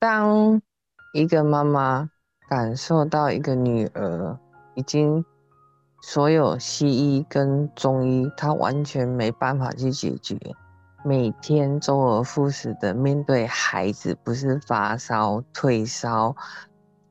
当一个妈妈感受到一个女儿已经所有西医跟中医，她完全没办法去解决，每天周而复始的面对孩子，不是发烧、退烧、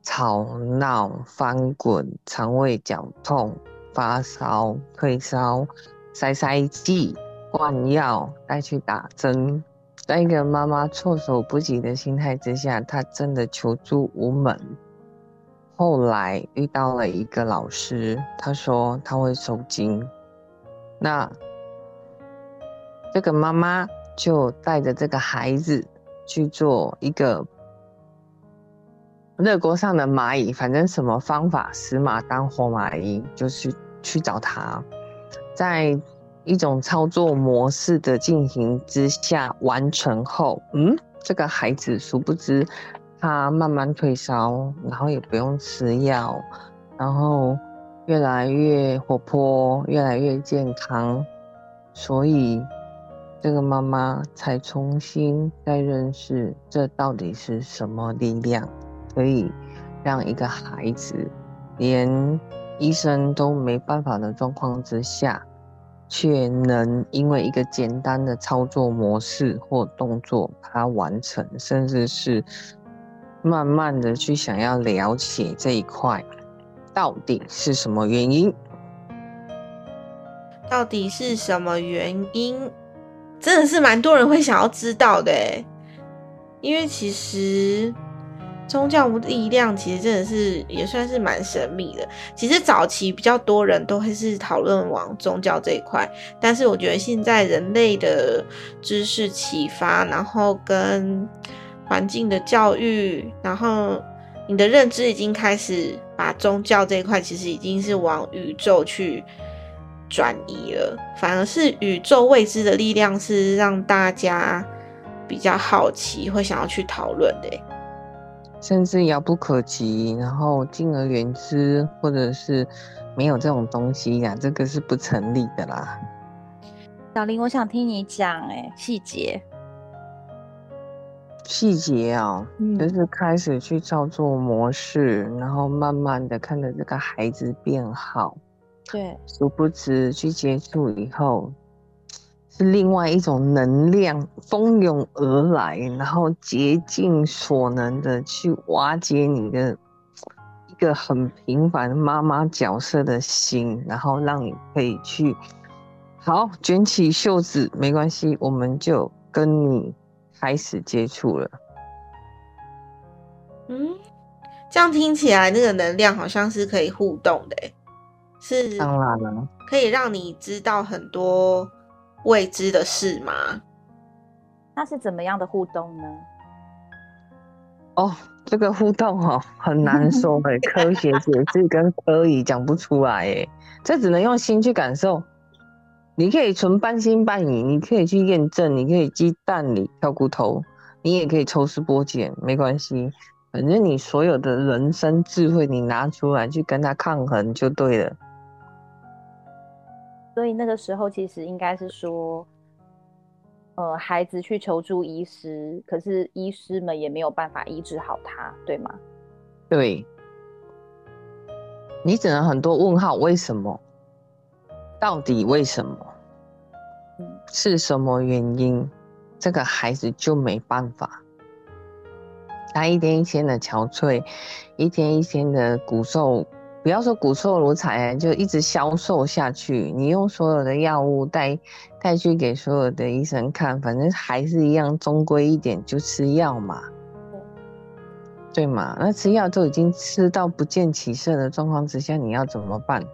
吵闹、翻滚、肠胃绞痛、发烧、退烧、塞塞剂。灌药带去打针，在一个妈妈措手不及的心态之下，她真的求助无门。后来遇到了一个老师，他说他会收经，那这个妈妈就带着这个孩子去做一个热锅上的蚂蚁，反正什么方法死马当活马医，就是去找他，在。一种操作模式的进行之下完成后，嗯，这个孩子殊不知他慢慢退烧，然后也不用吃药，然后越来越活泼，越来越健康，所以这个妈妈才重新再认识这到底是什么力量，可以让一个孩子连医生都没办法的状况之下。却能因为一个简单的操作模式或动作把它完成，甚至是慢慢的去想要了解这一块到底是什么原因？到底是什么原因？真的是蛮多人会想要知道的，因为其实。宗教力量其实真的是也算是蛮神秘的。其实早期比较多人都会是讨论往宗教这一块，但是我觉得现在人类的知识启发，然后跟环境的教育，然后你的认知已经开始把宗教这一块其实已经是往宇宙去转移了，反而是宇宙未知的力量是让大家比较好奇，会想要去讨论的。甚至遥不可及，然后敬而远之，或者是没有这种东西呀，这个是不成立的啦。小林，我想听你讲，哎，细节，细节啊，就是开始去操作模式，然后慢慢的看着这个孩子变好，对，殊不知去接触以后。是另外一种能量蜂拥而来，然后竭尽所能的去瓦解你的一个很平凡妈妈角色的心，然后让你可以去好卷起袖子，没关系，我们就跟你开始接触了。嗯，这样听起来，那个能量好像是可以互动的，是当然了，可以让你知道很多。未知的事吗？那是怎么样的互动呢？哦，这个互动哦，很难 说哎，科学解释跟科以讲不出来哎，这只能用心去感受。你可以纯半信半疑，你可以去验证，你可以鸡蛋里挑骨头，你也可以抽丝剥茧，没关系，反正你所有的人生智慧，你拿出来去跟他抗衡就对了。所以那个时候其实应该是说，呃，孩子去求助医师，可是医师们也没有办法医治好他，对吗？对，你只能很多问号，为什么？到底为什么？是什么原因？这个孩子就没办法，他一天一天的憔悴，一天一天的骨瘦。不要说骨瘦如柴，就一直消瘦下去。你用所有的药物带带去给所有的医生看，反正还是一样，中规一点就吃药嘛，对嘛？那吃药都已经吃到不见起色的状况之下，你要怎么办？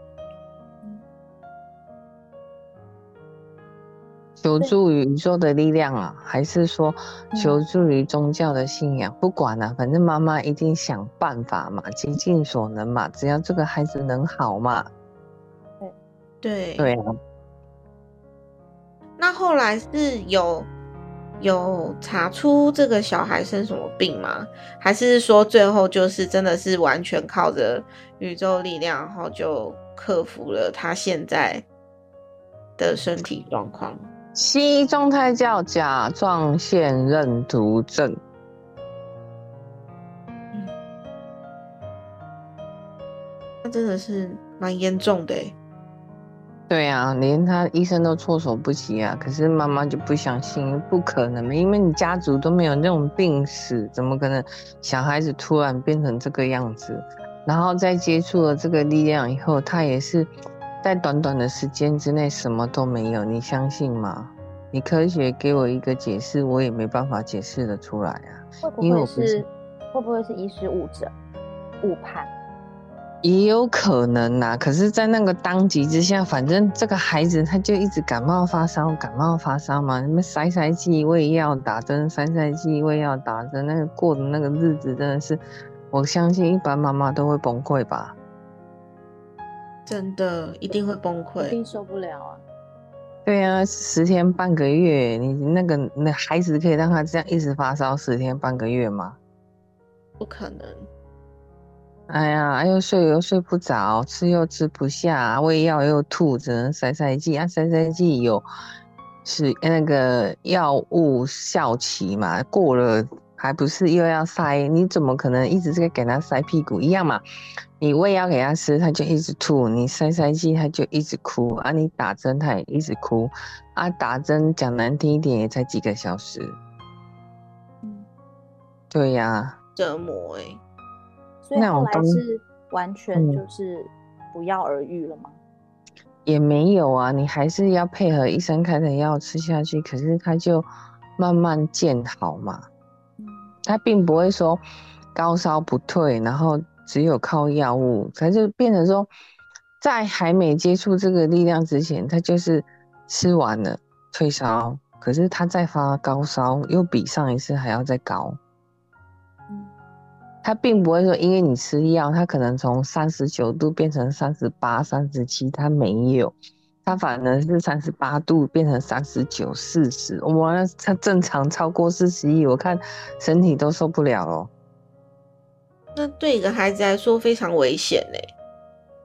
求助于宇宙的力量啊，还是说求助于宗教的信仰？不管了，反正妈妈一定想办法嘛，竭尽所能嘛，只要这个孩子能好嘛。对对对啊。那后来是有有查出这个小孩生什么病吗？还是说最后就是真的是完全靠着宇宙力量，然后就克服了他现在的身体状况？西医状态叫甲状腺认毒症。他真的是蛮严重的诶对啊连他医生都措手不及啊可是妈妈就不相信不可能嘛因为你家族都没有那种病史怎么可能小孩子突然变成这个样子？然后在接触了这个力量以后他也是在短短的时间之内什么都没有，你相信吗？你科学给我一个解释，我也没办法解释的出来啊。会不会是我不是会不会是医师误诊、误判？也有可能呐、可是，在那个当急之下，反正这个孩子他就一直感冒发烧，感冒发烧嘛，什么塞塞剂、胃药打针，塞塞剂、胃药打针，那个过的那个日子真的是，我相信一般妈妈都会崩溃吧。真的一定会崩溃一。定受不了啊！对啊，十天半个月，你那个那孩子可以让他这样一直发烧十天半个月吗？不可能，哎呀，又睡又睡不着，吃又吃不下，喂药又吐，只能塞塞剂啊，塞塞剂有是那个药物效期嘛，过了还不是又要塞？你怎么可能一直在给他塞屁股一样嘛？你喂药给他吃，他就一直吐；你塞塞剂，他就一直哭啊；你打针，他也一直哭啊。打针讲难听一点，也才几个小时。嗯，对呀、折磨哎、所以后来是完全嗯就是不药而愈了吗？也没有啊，你还是要配合医生开的药吃下去，可是他就慢慢见好嘛，嗯，他并不会说高烧不退，然后只有靠药物，他就变成说，在还没接触这个力量之前，他就是吃完了退烧，可是他再发高烧，又比上一次还要再高。嗯他并不会说，因为你吃药，他可能从三十九度变成三十八、三十七，他没有，他反而是三十八度变成三十九、四十，哇，那他正常超过四十一，我看身体都受不了了。那对一个孩子来说非常危险欸嘞、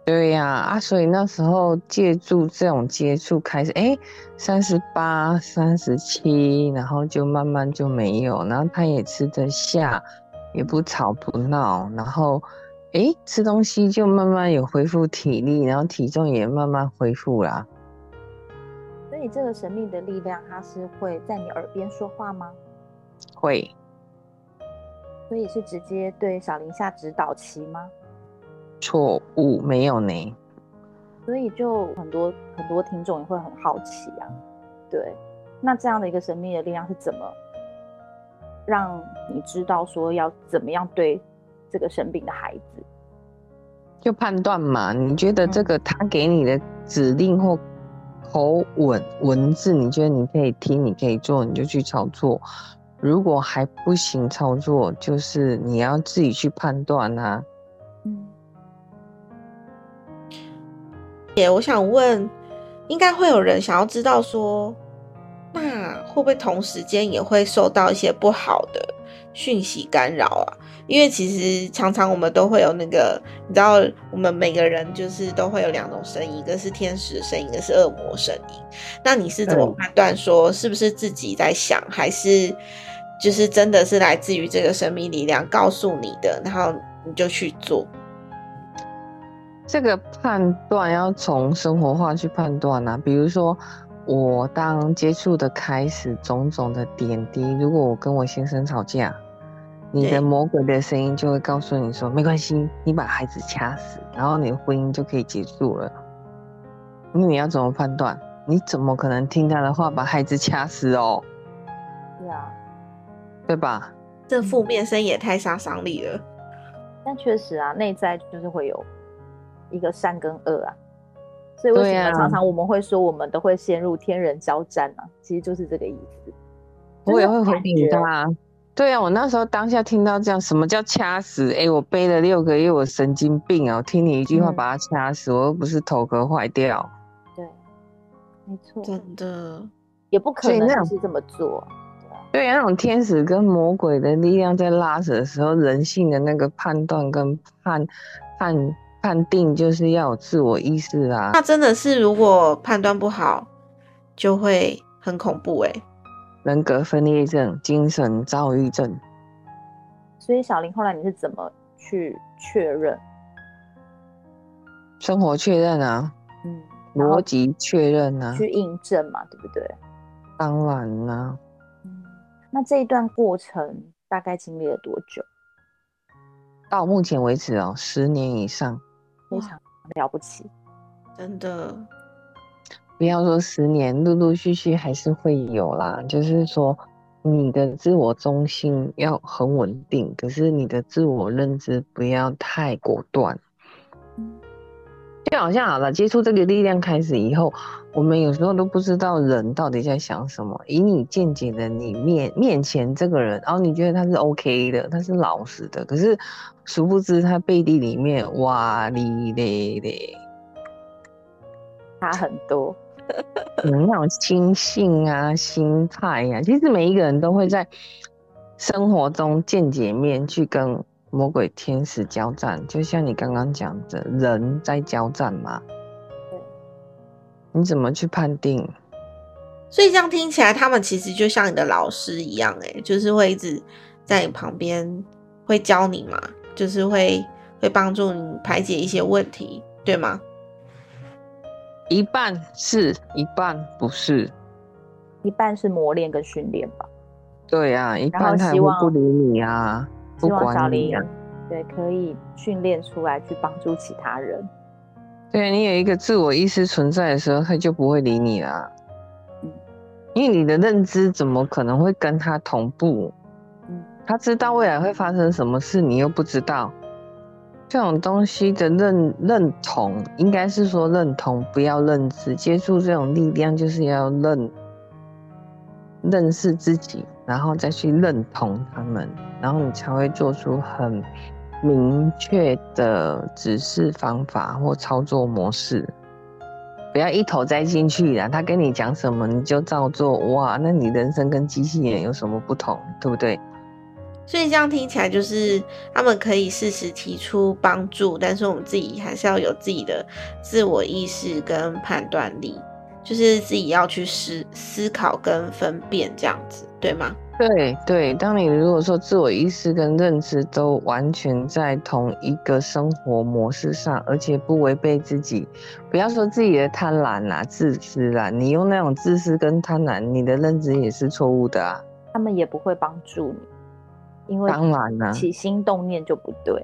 对呀、啊，所以那时候借助这种接触开始，哎，三十八、三十七，然后就慢慢就没有，然后他也吃得下，也不吵不闹，然后，哎，吃东西就慢慢有恢复体力，然后体重也慢慢恢复啦。所以这个神秘的力量，它是会在你耳边说话吗？会，所以是直接对小林下指导棋吗？错误没有呢？所以就很多很多听众也会很好奇啊，对，那这样的一个神秘的力量是怎么让你知道说要怎么样对这个生病的孩子？就判断嘛，你觉得这个他给你的指令或口吻文字，你觉得你可以听，你可以做，你就去操作。如果还不行操作，就是你要自己去判断啊。嗯，也我想问，应该会有人想要知道说，那会不会同时间也会受到一些不好的讯息干扰啊？因为其实常常我们都会有那个，你知道，我们每个人就是都会有两种声音，一个是天使的声音，一个是恶魔声音。那你是怎么嗯判断说是不是自己在想，还是就是真的是来自于这个神秘力量告诉你的，然后你就去做？这个判断要从生活化去判断啊，比如说我当接触的开始，种种的点滴，如果我跟我先生吵架，你的魔鬼的声音就会告诉你说，没关系，你把孩子掐死，然后你的婚姻就可以结束了。那你要怎么判断？你怎么可能听他的话把孩子掐死哦？对啊，对吧？这负面声也太杀伤力了。但确实啊，内在就是会有一个善跟恶啊，所以为什么常常我们会说我们都会陷入天人交战啊？其实就是这个意思。我也会回感应觉他啊。对啊，我那时候当下听到这样，什么叫掐死？哎，我背了六个月，我神经病啊！我听你一句话嗯把他掐死，我又不是头壳坏掉。对，没错，真的，也不可能是这么做。对啊，那种天使跟魔鬼的力量在拉扯的时候，人性的那个判断跟判判判定，就是要有自我意识啊。那真的是如果判断不好，就会很恐怖哎、人格分裂症、精神躁郁症，所以小林后来你是怎么去确认？生活确认啊，嗯，逻辑确认啊，去印证嘛，对不对？当然啦、嗯，那这一段过程大概经历了多久？到目前为止哦，十年以上，哇非常了不起。真的，不要说十年，陆陆续续还是会有啦。就是说，你的自我中心要很稳定，可是你的自我认知不要太果断。嗯就好像好了，接触这个力量开始以后，我们有时候都不知道人到底在想什么。以你见解的你面面前这个人，然、后你觉得他是 OK 的，他是老实的，可是殊不知他背地里面哇哩嘞嘞，差很多。嗯，那种心性啊、心态呀、其实每一个人都会在生活中见解面去跟魔鬼、天使交战，就像你刚刚讲的，人在交战嘛。对，你怎么去判定？所以这样听起来，他们其实就像你的老师一样、欸，就是会一直在你旁边，会教你嘛，就是会会帮助你排解一些问题，对吗？一半是，一半不是。一半是磨练跟训练吧，对啊，一半他也会不理你啊，不希望小林。对可以训练出来去帮助其他人。对你有一个自我意识存在的时候，他就不会理你啦。嗯因为你的认知怎么可能会跟他同步？嗯他知道未来会发生什么事，你又不知道。这种东西的认认同，应该是说认同，不要认知。接触这种力量，就是要认认识自己，然后再去认同他们，然后你才会做出很明确的指示方法或操作模式。不要一头栽进去啦，他跟你讲什么你就照做，哇，那你人生跟机器人有什么不同，对不对？所以这样听起来，就是他们可以适时提出帮助，但是我们自己还是要有自己的自我意识跟判断力，就是自己要去思思考跟分辨，这样子，对吗？对对，当你如果说自我意识跟认知都完全在同一个生活模式上，而且不违背自己，不要说自己的贪婪啦、自私啦，你用那种自私跟贪婪，你的认知也是错误的啊。他们也不会帮助你，因为当然了、起心动念就不对。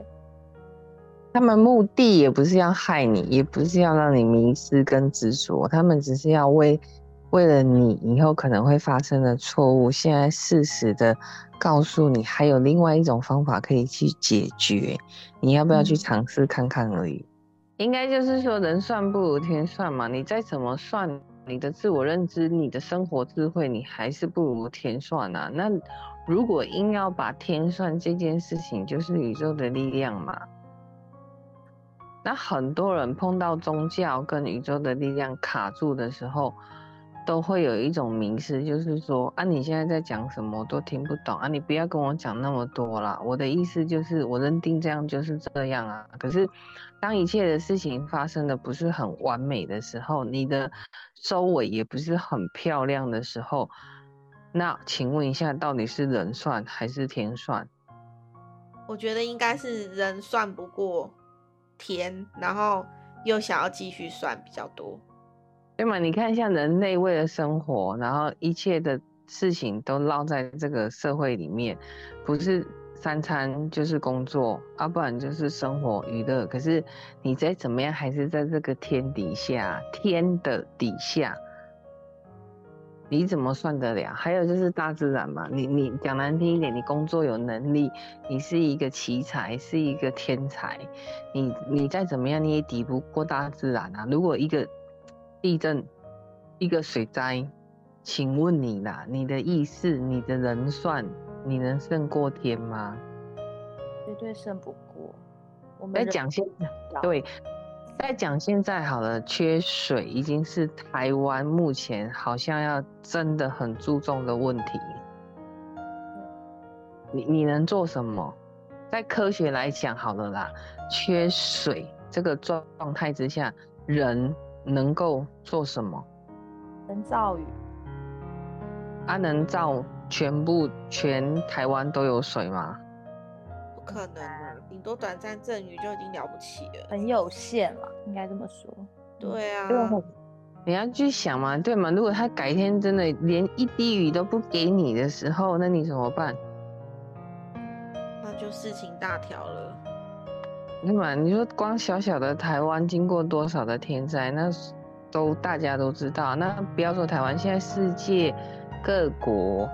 他们目的也不是要害你，也不是要让你迷失跟执着，他们只是要为为了你以后可能会发生的错误，现在适时的告诉你，还有另外一种方法可以去解决，你要不要去嗯尝试看看而已。应该就是说，人算不如天算嘛，你再怎么算，你的自我认知、你的生活智慧，你还是不如天算啊。那如果硬要把天算这件事情，就是宇宙的力量嘛。那很多人碰到宗教跟宇宙的力量卡住的时候，都会有一种迷失，就是说啊，你现在在讲什么我都听不懂啊，你不要跟我讲那么多啦。我的意思就是，我认定这样就是这样啊。可是，当一切的事情发生的不是很完美的时候，你的周围也不是很漂亮的时候，那请问一下，到底是人算还是天算？我觉得应该是人算不过天，然后又想要继续算比较多。对嘛？你看，像人类为了生活，然后一切的事情都绕在这个社会里面，不是三餐就是工作，啊，不然就是生活娱乐。可是你再怎么样，还是在这个天底下，天的底下，你怎么算得了？还有就是大自然嘛，你你讲难听一点，你工作有能力，你是一个奇才，是一个天才，你你再怎么样，你也抵不过大自然啊。如果一个地震，一个水灾，请问你啦，你的意识，你的人算，你能胜过天吗？绝对胜不过。我们在讲现对，在讲现在好了，缺水已经是台湾目前好像要真的很注重的问题。你你能做什么？在科学来讲好了啦，缺水这个状态之下，人能够做什么？能造雨，啊，能造全部全台湾都有水吗？不可可能啊，顶多短暂阵雨就已经了不起了。很有限了，应该这么说。对啊，你要去想嘛，对嘛？如果他改天真的连一滴雨都不给你的时候，那你怎么办？那就事情大条了。那嘛？你说光小小的台湾经过多少的天灾，那都大家都知道。那不要说台湾，现在世界各国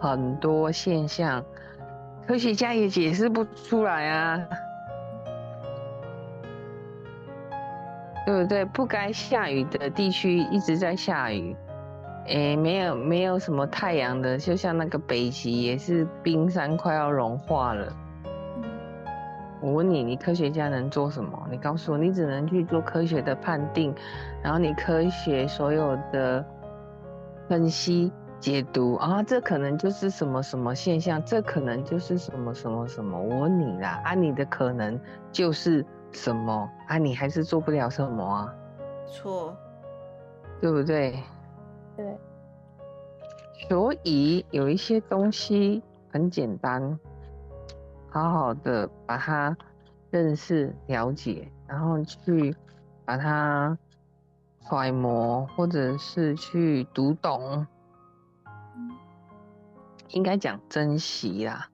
很多现象，科学家也解释不出来啊。对不对？不该下雨的地区一直在下雨，诶，没有没有什么太阳的，就像那个北极也是冰山快要融化了。我问你，你科学家能做什么？你告诉我，你只能去做科学的判定，然后你科学所有的分析解读啊，这可能就是什么什么现象，这可能就是什么什么什么。我问你啦，啊，你的可能就是。什么啊？你还是做不了什么啊？错，对不对？对。所以有一些东西很简单，好好的把它认识、了解，然后去把它揣摩，或者是去读懂，应该讲珍惜啦。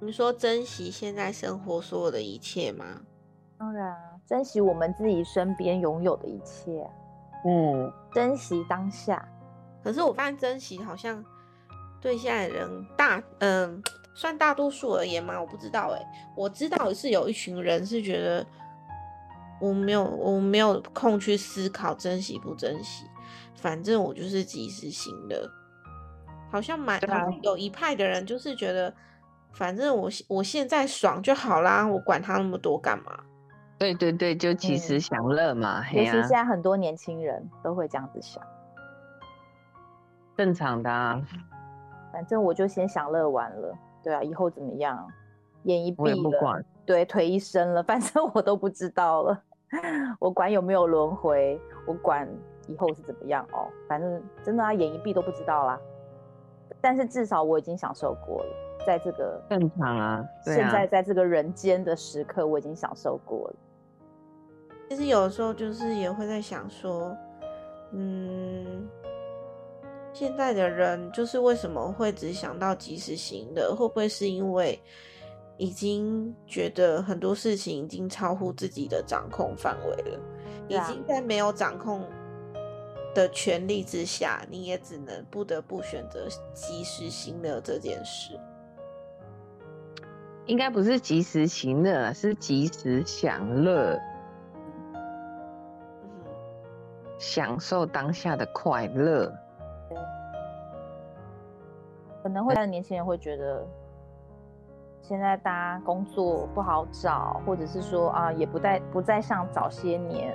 你说珍惜现在生活所有的一切吗？当然，珍惜我们自己身边拥有的一切。嗯，珍惜当下。可是我发现珍惜好像对现在人大，嗯，算大多数而言吗？我不知道哎。我知道是有一群人是觉得我没有，我没有空去思考珍惜不珍惜，反正我就是及时行乐。好像蛮有一派的人就是觉得。反正我我现在爽就好啦，我管他那么多干嘛？对对对，就及时享乐嘛。尤其现在很多年轻人都会这样子想，正常的。啊。反正我就先享乐完了，对啊，以后怎么样？眼一闭了，对，腿一伸了，反正我都不知道了。我管有没有轮回，我管以后是怎么样哦。反正真的啊，眼一闭都不知道啦。但是至少我已经享受过了。在这个正常啊，现在在这个人间的时刻，我已经享受过了。其实有的时候就是也会在想说，嗯，现在的人就是为什么会只想到及时行乐？会不会是因为已经觉得很多事情已经超乎自己的掌控范围了？已经在没有掌控的权利之下，你也只能不得不选择及时行乐这件事。应该不是及时行乐，是及时享乐，享受当下的快乐。可能会年轻人会觉得，现在大家工作不好找，或者是说啊，也不再不再像早些年，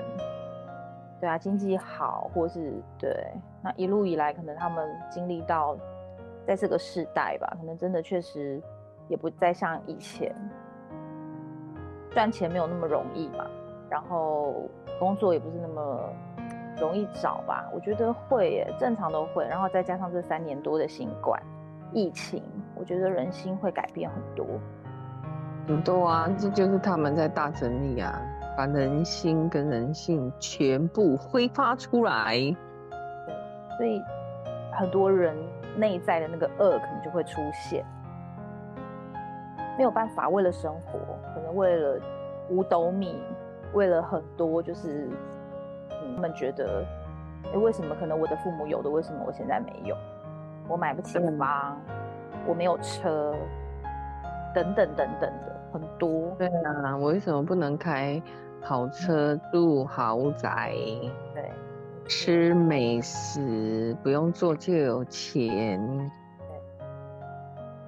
对啊，经济好，或是对，那一路以来，可能他们经历到，在这个时代吧，可能真的确实。也不再像以前赚钱没有那么容易嘛，然后工作也不是那么容易找吧？我觉得会耶，正常都会。然后再加上这三年多的新冠疫情，我觉得人心会改变很多。很多啊，这就是他们在大整理啊，把人心跟人性全部挥发出来。所以很多人内在的那个恶可能就会出现。没有办法，为了生活，可能为了五斗米，为了很多，就是他们觉得，哎，为什么可能我的父母有的，为什么我现在没有？我买不起房，我没有车，等等等等的很多。对啊，我为什么不能开好车，住豪宅？对，吃美食，不用做就有钱？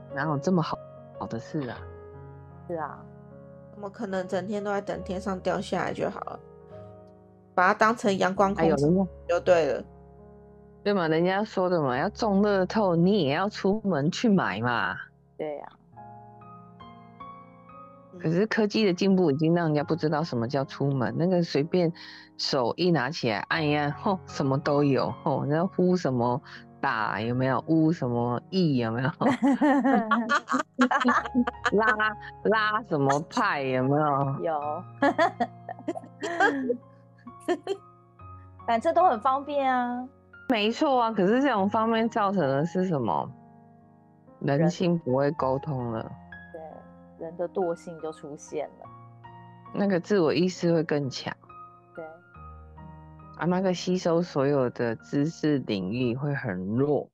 对，哪有这么好？好的事啊，是啊，怎么可能整天都在等天上掉下来就好了？把它当成阳光空气就对了，对嘛？人家说的嘛，要中乐透，你也要出门去买嘛。对呀。可是科技的进步已经让人家不知道什么叫出门，那个随便手一拿起来按一按，吼，什么都有，吼，然后呼什么打，有没有？呜什么意有没有？拉拉什么派有没有？有，反正都很方便啊。没错啊，可是这种方面造成的是什么？人性不会沟通了，对，人的惰性就出现了，那个自我意识会更强。对，啊，那个吸收所有的知识领域会很弱。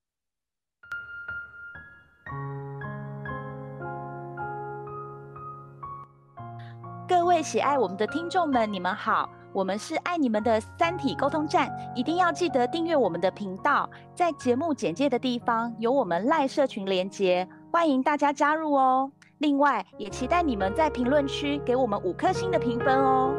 各位喜爱我们的听众们，你们好，我们是爱你们的三体沟通站，一定要记得订阅我们的频道，在节目简介的地方有我们赖社群连接，欢迎大家加入哦。另外，也期待你们在评论区给我们五颗星的评分哦。